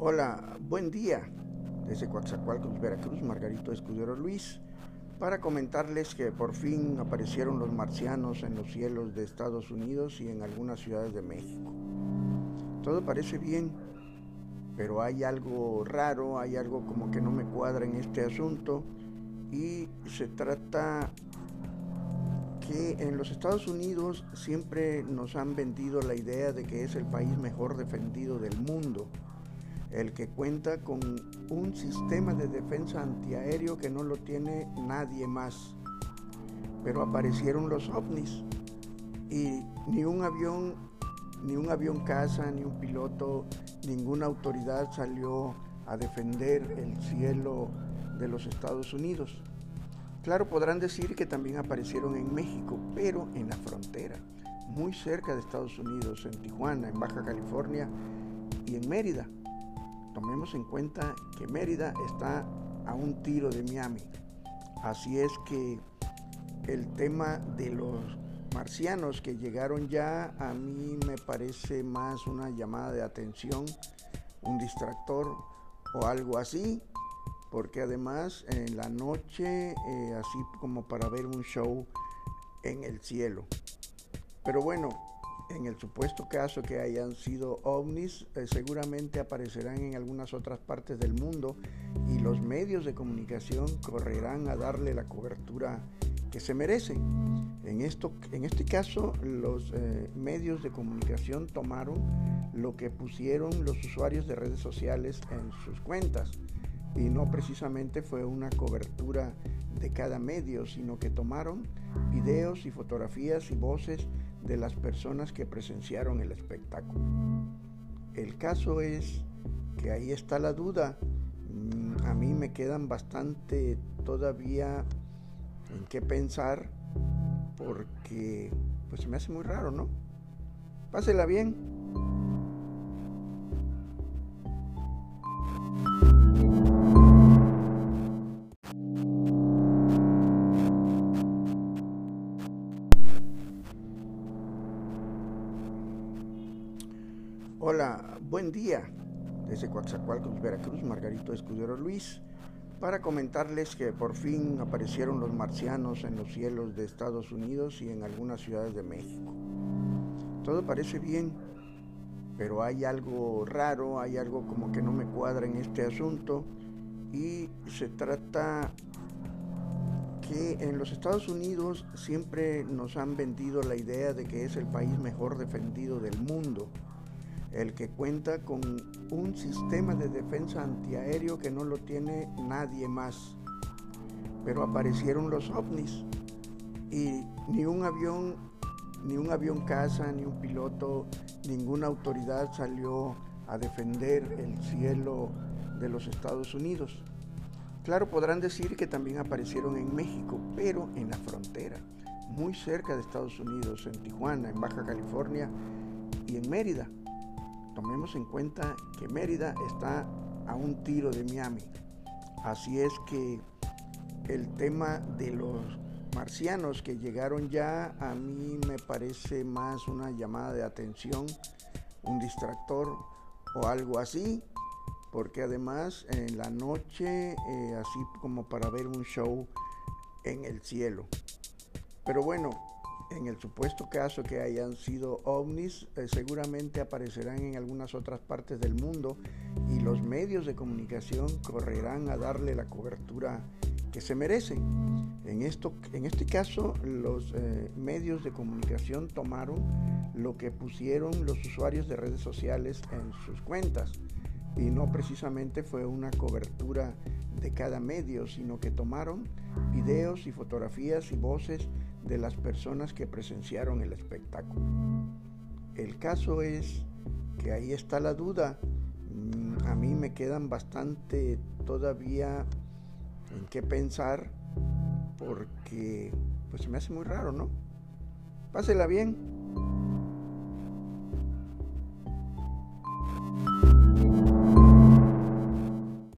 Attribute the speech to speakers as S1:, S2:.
S1: Hola, buen día. Desde Coatzacoalcos, Veracruz, Margarito Escudero Luis, para comentarles que por fin aparecieron los marcianos en los cielos de Estados Unidos y en algunas ciudades de México. Todo parece bien, pero hay algo raro, hay algo como que no me cuadra en este asunto y se trata que en los Estados Unidos siempre nos han vendido la idea de que es el país mejor defendido del mundo el que cuenta con un sistema de defensa antiaéreo que no lo tiene nadie más. Pero aparecieron los ovnis y ni un avión, ni un avión caza, ni un piloto, ninguna autoridad salió a defender el cielo de los Estados Unidos. Claro, podrán decir que también aparecieron en México, pero en la frontera, muy cerca de Estados Unidos, en Tijuana, en Baja California y en Mérida tomemos en cuenta que Mérida está a un tiro de Miami. Así es que el tema de los marcianos que llegaron ya a mí me parece más una llamada de atención, un distractor o algo así, porque además en la noche, eh, así como para ver un show en el cielo. Pero bueno, en el supuesto caso que hayan sido ovnis, eh, seguramente aparecerán en algunas otras partes del mundo y los medios de comunicación correrán a darle la cobertura que se merecen. En, esto, en este caso, los eh, medios de comunicación tomaron lo que pusieron los usuarios de redes sociales en sus cuentas y no precisamente fue una cobertura de cada medio, sino que tomaron videos y fotografías y voces de las personas que presenciaron el espectáculo. El caso es que ahí está la duda. Mm, a mí me quedan bastante todavía en qué pensar porque pues me hace muy raro, ¿no? Pásela bien. Hola, buen día. Desde Coatzacoalcos, Veracruz, Margarito Escudero Luis, para comentarles que por fin aparecieron los marcianos en los cielos de Estados Unidos y en algunas ciudades de México. Todo parece bien, pero hay algo raro, hay algo como que no me cuadra en este asunto y se trata que en los Estados Unidos siempre nos han vendido la idea de que es el país mejor defendido del mundo el que cuenta con un sistema de defensa antiaéreo que no lo tiene nadie más. Pero aparecieron los ovnis y ni un avión, ni un avión caza, ni un piloto, ninguna autoridad salió a defender el cielo de los Estados Unidos. Claro, podrán decir que también aparecieron en México, pero en la frontera, muy cerca de Estados Unidos, en Tijuana, en Baja California y en Mérida tomemos en cuenta que Mérida está a un tiro de Miami. Así es que el tema de los marcianos que llegaron ya a mí me parece más una llamada de atención, un distractor o algo así, porque además en la noche, eh, así como para ver un show en el cielo. Pero bueno, en el supuesto caso que hayan sido ovnis, eh, seguramente aparecerán en algunas otras partes del mundo y los medios de comunicación correrán a darle la cobertura que se merecen. En, esto, en este caso, los eh, medios de comunicación tomaron lo que pusieron los usuarios de redes sociales en sus cuentas y no precisamente fue una cobertura de cada medio, sino que tomaron videos y fotografías y voces de las personas que presenciaron el espectáculo. El caso es que ahí está la duda. Mm, a mí me quedan bastante todavía en qué pensar porque pues se me hace muy raro, ¿no? Pásela bien.